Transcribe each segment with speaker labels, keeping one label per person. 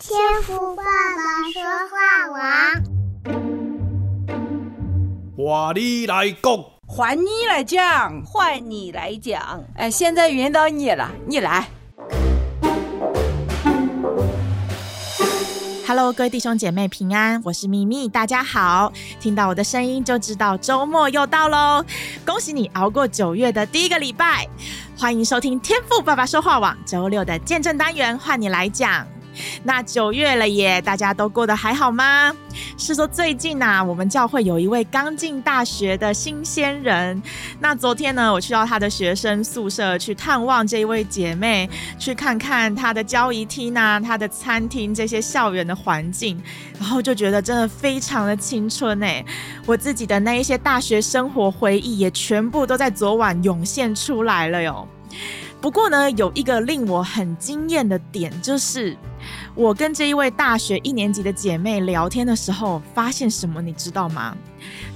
Speaker 1: 天赋爸爸说话王，
Speaker 2: 话你来讲，
Speaker 3: 换你来讲，
Speaker 4: 换你来讲。
Speaker 3: 哎，现在轮到你了，你来。
Speaker 5: Hello，各位弟兄姐妹平安，我是咪咪，大家好。听到我的声音就知道周末又到喽，恭喜你熬过九月的第一个礼拜。欢迎收听天赋爸爸说话网周六的见证单元，换你来讲。那九月了耶，大家都过得还好吗？是说最近啊，我们教会有一位刚进大学的新鲜人。那昨天呢，我去到他的学生宿舍去探望这一位姐妹，去看看她的交谊厅啊，她的餐厅这些校园的环境，然后就觉得真的非常的青春哎，我自己的那一些大学生活回忆也全部都在昨晚涌现出来了哟。不过呢，有一个令我很惊艳的点就是。我跟这一位大学一年级的姐妹聊天的时候，发现什么，你知道吗？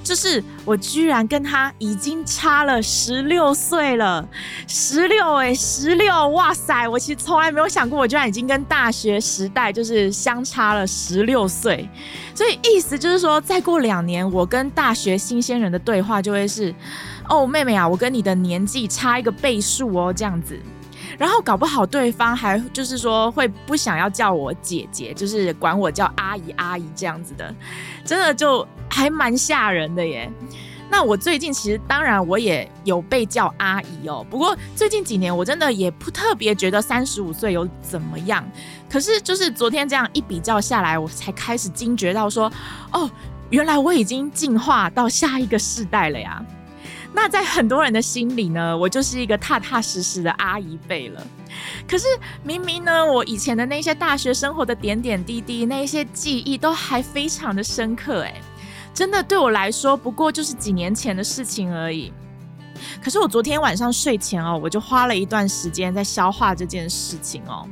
Speaker 5: 就是我居然跟他已经差了十六岁了，十六哎，十六，哇塞！我其实从来没有想过，我居然已经跟大学时代就是相差了十六岁。所以意思就是说，再过两年，我跟大学新鲜人的对话就会是：哦，妹妹啊，我跟你的年纪差一个倍数哦，这样子。然后搞不好对方还就是说会不想要叫我姐姐，就是管我叫阿姨阿姨这样子的，真的就还蛮吓人的耶。那我最近其实当然我也有被叫阿姨哦，不过最近几年我真的也不特别觉得三十五岁有怎么样。可是就是昨天这样一比较下来，我才开始惊觉到说，哦，原来我已经进化到下一个世代了呀。那在很多人的心里呢，我就是一个踏踏实实的阿姨辈了。可是明明呢，我以前的那些大学生活的点点滴滴，那些记忆都还非常的深刻，诶，真的对我来说，不过就是几年前的事情而已。可是我昨天晚上睡前哦，我就花了一段时间在消化这件事情哦。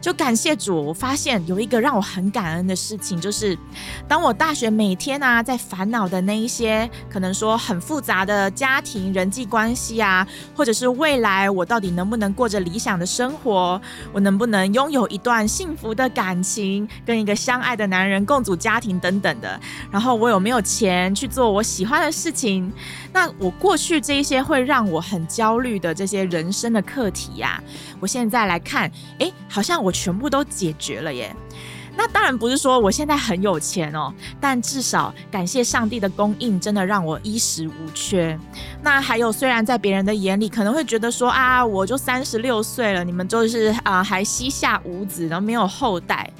Speaker 5: 就感谢主，我发现有一个让我很感恩的事情，就是当我大学每天啊在烦恼的那一些，可能说很复杂的家庭人际关系啊，或者是未来我到底能不能过着理想的生活，我能不能拥有一段幸福的感情，跟一个相爱的男人共组家庭等等的，然后我有没有钱去做我喜欢的事情？那我过去这一些会让我很焦虑的这些人生的课题呀，我现在来看，诶，好像我全部都解决了耶。那当然不是说我现在很有钱哦，但至少感谢上帝的供应，真的让我衣食无缺。那还有，虽然在别人的眼里可能会觉得说啊，我就三十六岁了，你们就是啊还膝下无子，然后没有后代。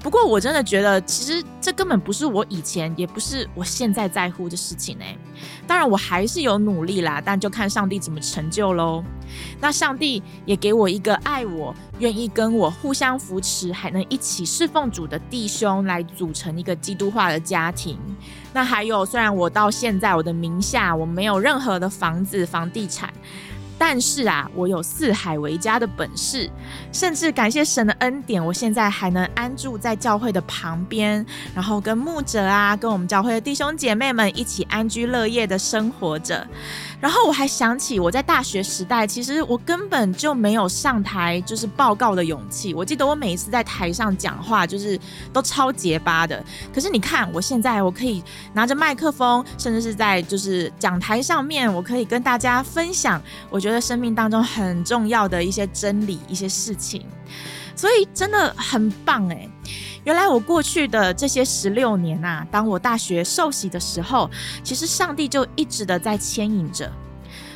Speaker 5: 不过我真的觉得，其实这根本不是我以前，也不是我现在在乎的事情呢。当然我还是有努力啦，但就看上帝怎么成就喽。那上帝也给我一个爱我、愿意跟我互相扶持，还能一起侍奉主的弟兄，来组成一个基督化的家庭。那还有，虽然我到现在我的名下我没有任何的房子、房地产。但是啊，我有四海为家的本事，甚至感谢神的恩典，我现在还能安住在教会的旁边，然后跟牧者啊，跟我们教会的弟兄姐妹们一起安居乐业的生活着。然后我还想起我在大学时代，其实我根本就没有上台就是报告的勇气。我记得我每一次在台上讲话，就是都超结巴的。可是你看，我现在我可以拿着麦克风，甚至是在就是讲台上面，我可以跟大家分享，我觉得生命当中很重要的一些真理、一些事情。所以真的很棒诶。原来我过去的这些十六年啊，当我大学受洗的时候，其实上帝就一直的在牵引着。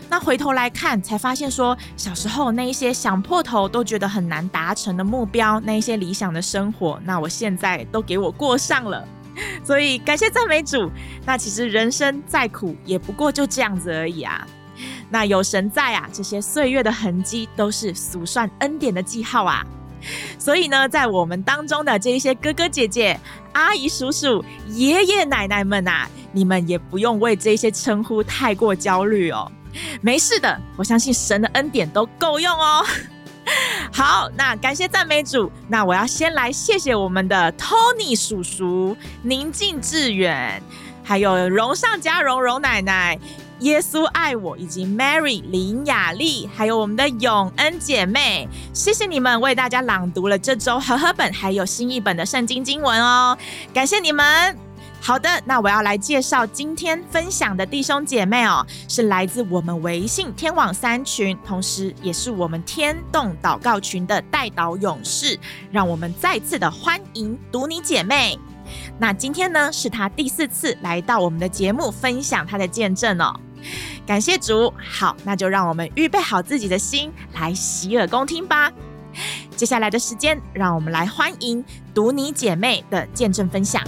Speaker 5: 那回头来看，才发现说，小时候那一些想破头都觉得很难达成的目标，那一些理想的生活，那我现在都给我过上了。所以感谢赞美主。那其实人生再苦，也不过就这样子而已啊。那有神在啊，这些岁月的痕迹都是数算恩典的记号啊。所以呢，在我们当中的这一些哥哥姐姐、阿姨叔叔、爷爷奶奶们啊，你们也不用为这些称呼太过焦虑哦。没事的，我相信神的恩典都够用哦。好，那感谢赞美主。那我要先来谢谢我们的 Tony 叔叔、宁静致远，还有荣上加荣荣奶奶。耶稣爱我，以及 Mary 林雅丽，还有我们的永恩姐妹，谢谢你们为大家朗读了这周和合本还有新译本的圣经经文哦，感谢你们。好的，那我要来介绍今天分享的弟兄姐妹哦，是来自我们微信天网三群，同时也是我们天动祷告群的代祷勇士。让我们再次的欢迎读你姐妹。那今天呢，是她第四次来到我们的节目，分享她的见证哦。感谢主。好，那就让我们预备好自己的心，来洗耳恭听吧。接下来的时间，让我们来欢迎读你姐妹的见证分享。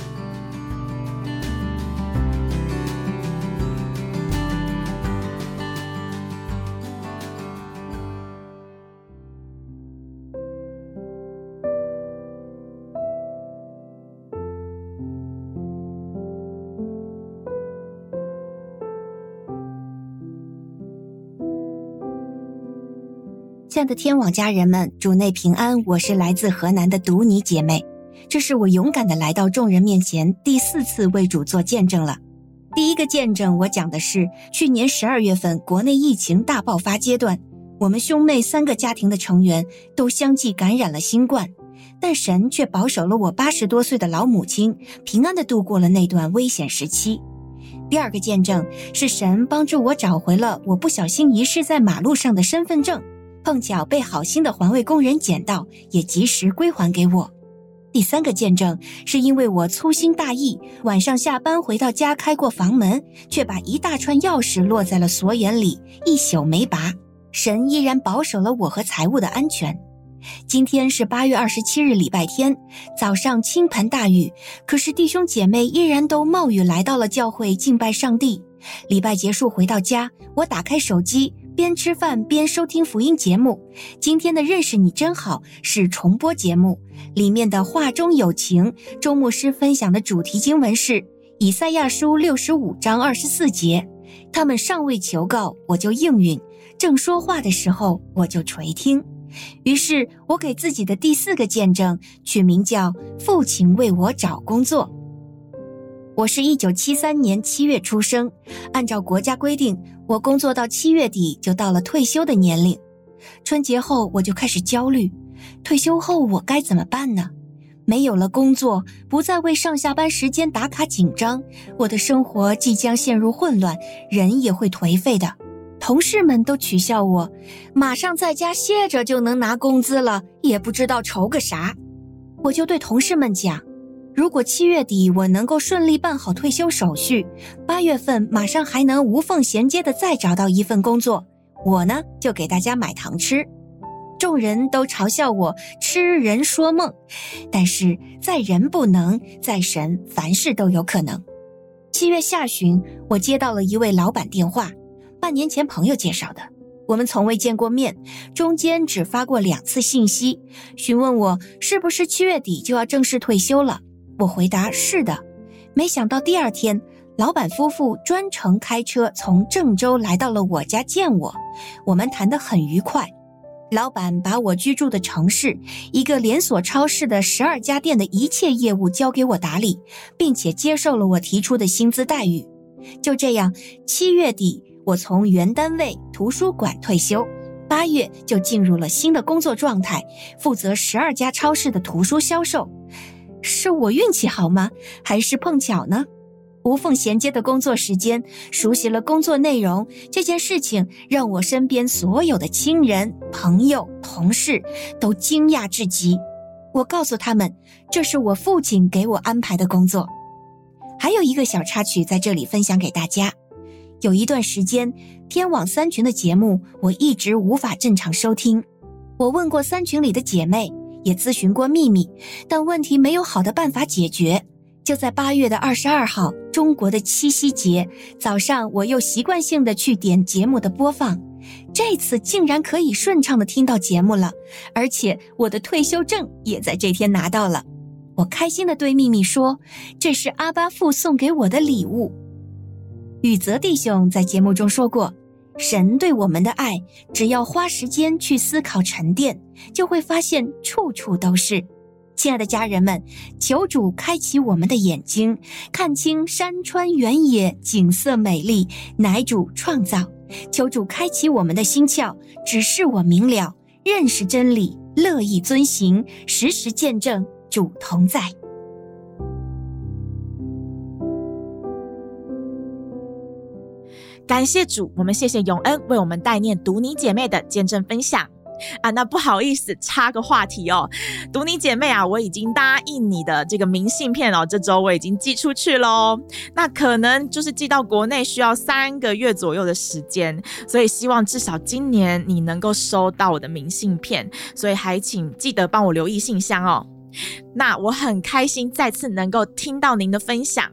Speaker 4: 亲爱的天网家人们，主内平安！我是来自河南的读你姐妹，这是我勇敢的来到众人面前第四次为主做见证了。第一个见证，我讲的是去年十二月份国内疫情大爆发阶段，我们兄妹三个家庭的成员都相继感染了新冠，但神却保守了我八十多岁的老母亲平安的度过了那段危险时期。第二个见证是神帮助我找回了我不小心遗失在马路上的身份证。碰巧被好心的环卫工人捡到，也及时归还给我。第三个见证是因为我粗心大意，晚上下班回到家开过房门，却把一大串钥匙落在了锁眼里，一宿没拔。神依然保守了我和财物的安全。今天是八月二十七日，礼拜天，早上倾盆大雨，可是弟兄姐妹依然都冒雨来到了教会敬拜上帝。礼拜结束回到家，我打开手机。边吃饭边收听福音节目，今天的认识你真好是重播节目，里面的话中有情。周牧师分享的主题经文是以赛亚书六十五章二十四节。他们尚未求告，我就应允；正说话的时候，我就垂听。于是，我给自己的第四个见证取名叫“父亲为我找工作”。我是一九七三年七月出生，按照国家规定，我工作到七月底就到了退休的年龄。春节后我就开始焦虑，退休后我该怎么办呢？没有了工作，不再为上下班时间打卡紧张，我的生活即将陷入混乱，人也会颓废的。同事们都取笑我，马上在家歇着就能拿工资了，也不知道愁个啥。我就对同事们讲。如果七月底我能够顺利办好退休手续，八月份马上还能无缝衔接的再找到一份工作，我呢就给大家买糖吃。众人都嘲笑我痴人说梦，但是在人不能，在神凡事都有可能。七月下旬，我接到了一位老板电话，半年前朋友介绍的，我们从未见过面，中间只发过两次信息，询问我是不是七月底就要正式退休了。我回答是的，没想到第二天，老板夫妇专程开车从郑州来到了我家见我，我们谈得很愉快。老板把我居住的城市一个连锁超市的十二家店的一切业务交给我打理，并且接受了我提出的薪资待遇。就这样，七月底我从原单位图书馆退休，八月就进入了新的工作状态，负责十二家超市的图书销售。是我运气好吗？还是碰巧呢？无缝衔接的工作时间，熟悉了工作内容，这件事情让我身边所有的亲人、朋友、同事都惊讶至极。我告诉他们，这是我父亲给我安排的工作。还有一个小插曲在这里分享给大家。有一段时间，天网三群的节目我一直无法正常收听。我问过三群里的姐妹。也咨询过秘密，但问题没有好的办法解决。就在八月的二十二号，中国的七夕节早上，我又习惯性的去点节目的播放，这次竟然可以顺畅的听到节目了，而且我的退休证也在这天拿到了。我开心的对秘密说：“这是阿巴父送给我的礼物。”宇泽弟兄在节目中说过。神对我们的爱，只要花时间去思考沉淀，就会发现处处都是。亲爱的家人们，求主开启我们的眼睛，看清山川原野，景色美丽，乃主创造。求主开启我们的心窍，指示我明了，认识真理，乐意遵行，时时见证主同在。
Speaker 5: 感谢主，我们谢谢永恩为我们代念读你姐妹的见证分享啊。那不好意思，插个话题哦，读你姐妹啊，我已经答应你的这个明信片哦，这周我已经寄出去喽。那可能就是寄到国内需要三个月左右的时间，所以希望至少今年你能够收到我的明信片，所以还请记得帮我留意信箱哦。那我很开心再次能够听到您的分享。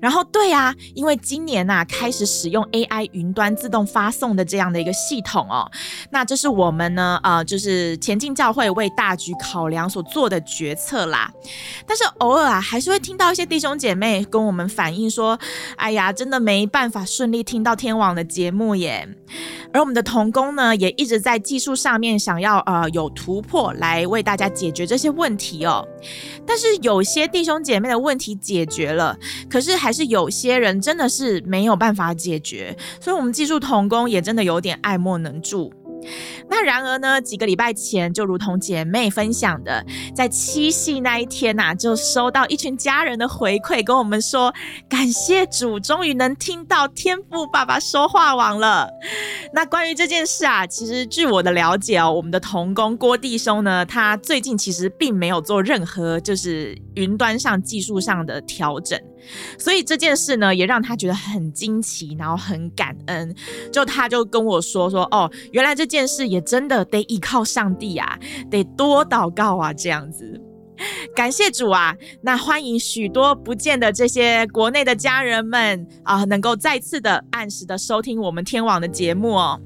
Speaker 5: 然后对啊，因为今年呐、啊、开始使用 AI 云端自动发送的这样的一个系统哦，那这是我们呢呃就是前进教会为大局考量所做的决策啦。但是偶尔啊还是会听到一些弟兄姐妹跟我们反映说，哎呀真的没办法顺利听到天网的节目耶。而我们的同工呢也一直在技术上面想要呃有突破来为大家解决这些问题哦。但是有些弟兄姐妹的问题解决了。可是还是有些人真的是没有办法解决，所以我们技术童工也真的有点爱莫能助。那然而呢，几个礼拜前，就如同姐妹分享的，在七夕那一天呐、啊，就收到一群家人的回馈，跟我们说感谢主，终于能听到天父爸爸说话网了。那关于这件事啊，其实据我的了解哦，我们的童工郭弟兄呢，他最近其实并没有做任何就是云端上技术上的调整。所以这件事呢，也让他觉得很惊奇，然后很感恩。就他就跟我说说，哦，原来这件事也真的得依靠上帝啊，得多祷告啊，这样子。感谢主啊！那欢迎许多不见的这些国内的家人们啊，能够再次的按时的收听我们天网的节目哦。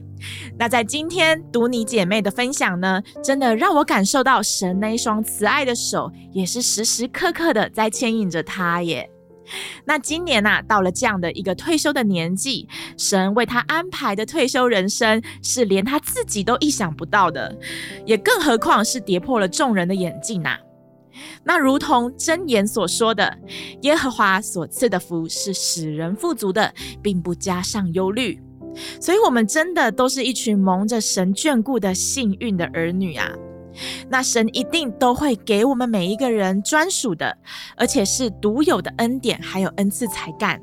Speaker 5: 那在今天读你姐妹的分享呢，真的让我感受到神那一双慈爱的手，也是时时刻刻的在牵引着他耶。那今年呐、到了这样的一个退休的年纪，神为他安排的退休人生是连他自己都意想不到的，也更何况是跌破了众人的眼镜呐、那如同箴言所说的，耶和华所赐的福是使人富足的，并不加上忧虑。所以，我们真的都是一群蒙着神眷顾的幸运的儿女啊。那神一定都会给我们每一个人专属的，而且是独有的恩典，还有恩赐才干，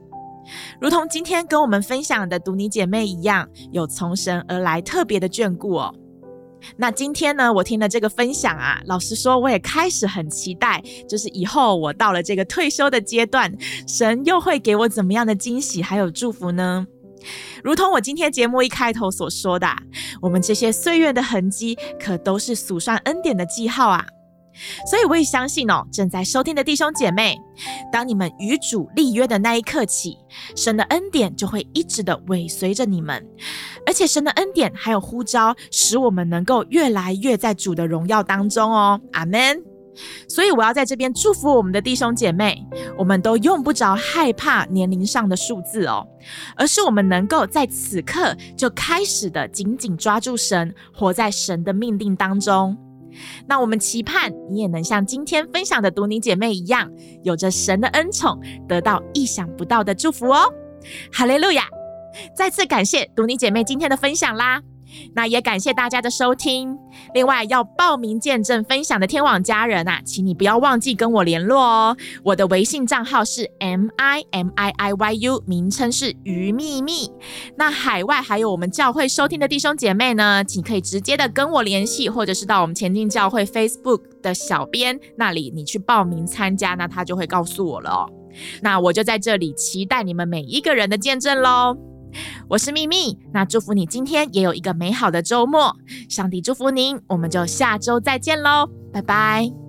Speaker 5: 如同今天跟我们分享的读你姐妹一样，有从神而来特别的眷顾哦。那今天呢，我听了这个分享啊，老实说，我也开始很期待，就是以后我到了这个退休的阶段，神又会给我怎么样的惊喜还有祝福呢？如同我今天节目一开头所说的，我们这些岁月的痕迹，可都是数算恩典的记号啊！所以我也相信哦，正在收听的弟兄姐妹，当你们与主立约的那一刻起，神的恩典就会一直的尾随着你们，而且神的恩典还有呼召，使我们能够越来越在主的荣耀当中哦。阿门。所以我要在这边祝福我们的弟兄姐妹，我们都用不着害怕年龄上的数字哦，而是我们能够在此刻就开始的紧紧抓住神，活在神的命定当中。那我们期盼你也能像今天分享的读你姐妹一样，有着神的恩宠，得到意想不到的祝福哦。哈利路亚！再次感谢读你姐妹今天的分享啦。那也感谢大家的收听。另外，要报名见证分享的天网家人啊，请你不要忘记跟我联络哦。我的微信账号是 M I M I I Y U，名称是鱼秘密。那海外还有我们教会收听的弟兄姐妹呢，请可以直接的跟我联系，或者是到我们前进教会 Facebook 的小编那里，你去报名参加，那他就会告诉我了。那我就在这里期待你们每一个人的见证喽。我是秘密，那祝福你今天也有一个美好的周末，上帝祝福您，我们就下周再见喽，拜拜。